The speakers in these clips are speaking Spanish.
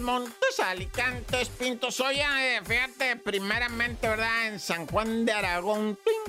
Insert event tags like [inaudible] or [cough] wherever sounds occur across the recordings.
Montes, Alicantes, Pintos. Oye, eh, fíjate, primeramente, ¿verdad? En San Juan de Aragón, pong.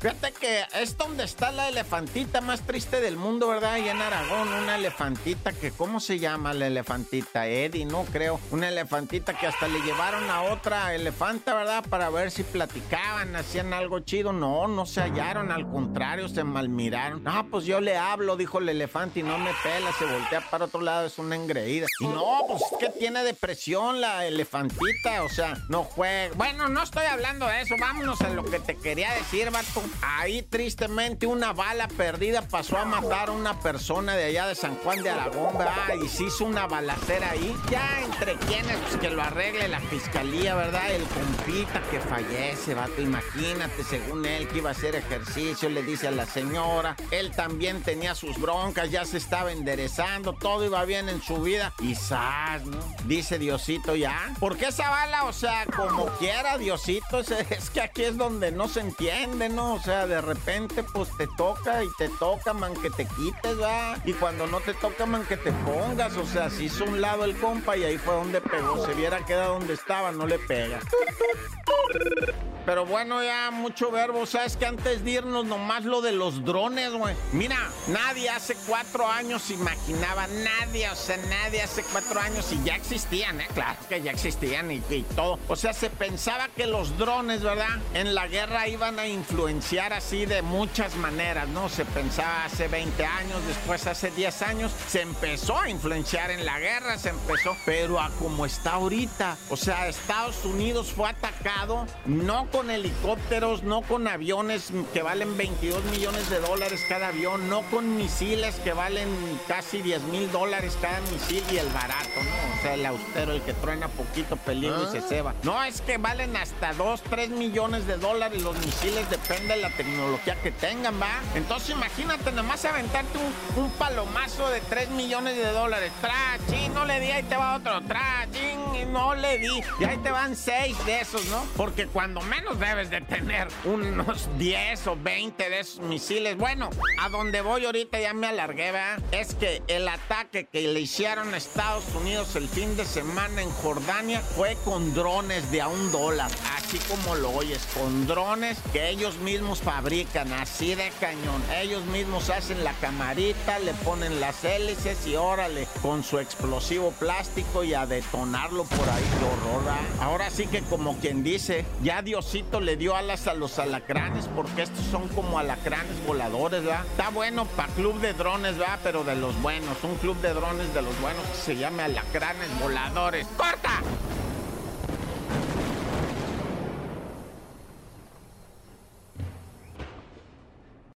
Fíjate que es donde está la elefantita más triste del mundo, ¿verdad? Y en Aragón, una elefantita que, ¿cómo se llama la elefantita? Eddie, no creo. Una elefantita que hasta le llevaron a otra elefanta, ¿verdad? Para ver si platicaban, hacían algo chido. No, no se hallaron, al contrario, se malmiraron. No, pues yo le hablo, dijo el elefante, y no me pela, se voltea para otro lado, es una engreída. Y no, pues es que tiene depresión la elefantita, o sea, no juega. Bueno, no estoy hablando de eso, vámonos a lo que te quería decir, Ahí tristemente una bala perdida pasó a matar a una persona de allá de San Juan de Aragón, ¿verdad? Y se hizo una balacera ahí. Ya entre quienes, pues que lo arregle la fiscalía, ¿verdad? El compita que fallece, vato, imagínate, según él que iba a hacer ejercicio, le dice a la señora, él también tenía sus broncas, ya se estaba enderezando, todo iba bien en su vida. ¡zas! ¿no? Dice Diosito ya. ¿Por qué esa bala? O sea, como quiera, Diosito, [laughs] es que aquí es donde no se entiende, ¿no? O sea, de repente, pues te toca y te toca, man, que te quites, ¿va? Y cuando no te toca, man, que te pongas. O sea, se hizo un lado el compa y ahí fue donde pegó. Se viera quedado donde estaba, no le pega. Pero bueno, ya mucho verbo. Sabes que antes de irnos, nomás lo de los drones, güey. Mira, nadie hace cuatro años imaginaba, nadie, o sea, nadie hace cuatro años y ya existían, ¿eh? Claro que ya existían y, todo. O sea, se pensaba que los drones, ¿verdad? En la guerra iban a influenciar así de muchas maneras, ¿no? Se pensaba hace 20 años, después hace 10 años, se empezó a influenciar en la guerra, se empezó, pero a como está ahorita. O sea, Estados Unidos fue atacado, no con helicópteros, no con aviones que valen 22 millones de dólares cada avión, no con misiles que valen casi 10 mil dólares cada misil y el barato, ¿no? O sea, el austero, el que truena poquito peligro y se ceba. No, es que valen hasta 2, 3 millones de dólares los misiles, depende de la tecnología que tengan, ¿va? Entonces imagínate nomás aventarte un, un palomazo de 3 millones de dólares. Tra, chin, no le di, ahí te va otro. Tra, chin, no le di. Y ahí te van 6 de esos, ¿no? Porque cuando menos debes de tener unos 10 o 20 de esos misiles. Bueno, a donde voy ahorita ya me alargué, ¿verdad? Es que el ataque que le hicieron a Estados Unidos el fin de semana en Jordania fue con drones de a un dólar. Así como lo oyes, con drones que ellos mismos fabrican, así de cañón. Ellos mismos hacen la camarita, le ponen las hélices y órale, con su explosivo plástico y a detonarlo por ahí. Qué horror, ¿verdad? Ahora sí que como quien dice, ya Diosito le dio alas a los alacranes porque estos son como alacranes voladores, ¿verdad? Está bueno para club de drones, ¿verdad? Pero de los buenos, un club de drones de los buenos que se llame alacranes voladores. ¡Corta!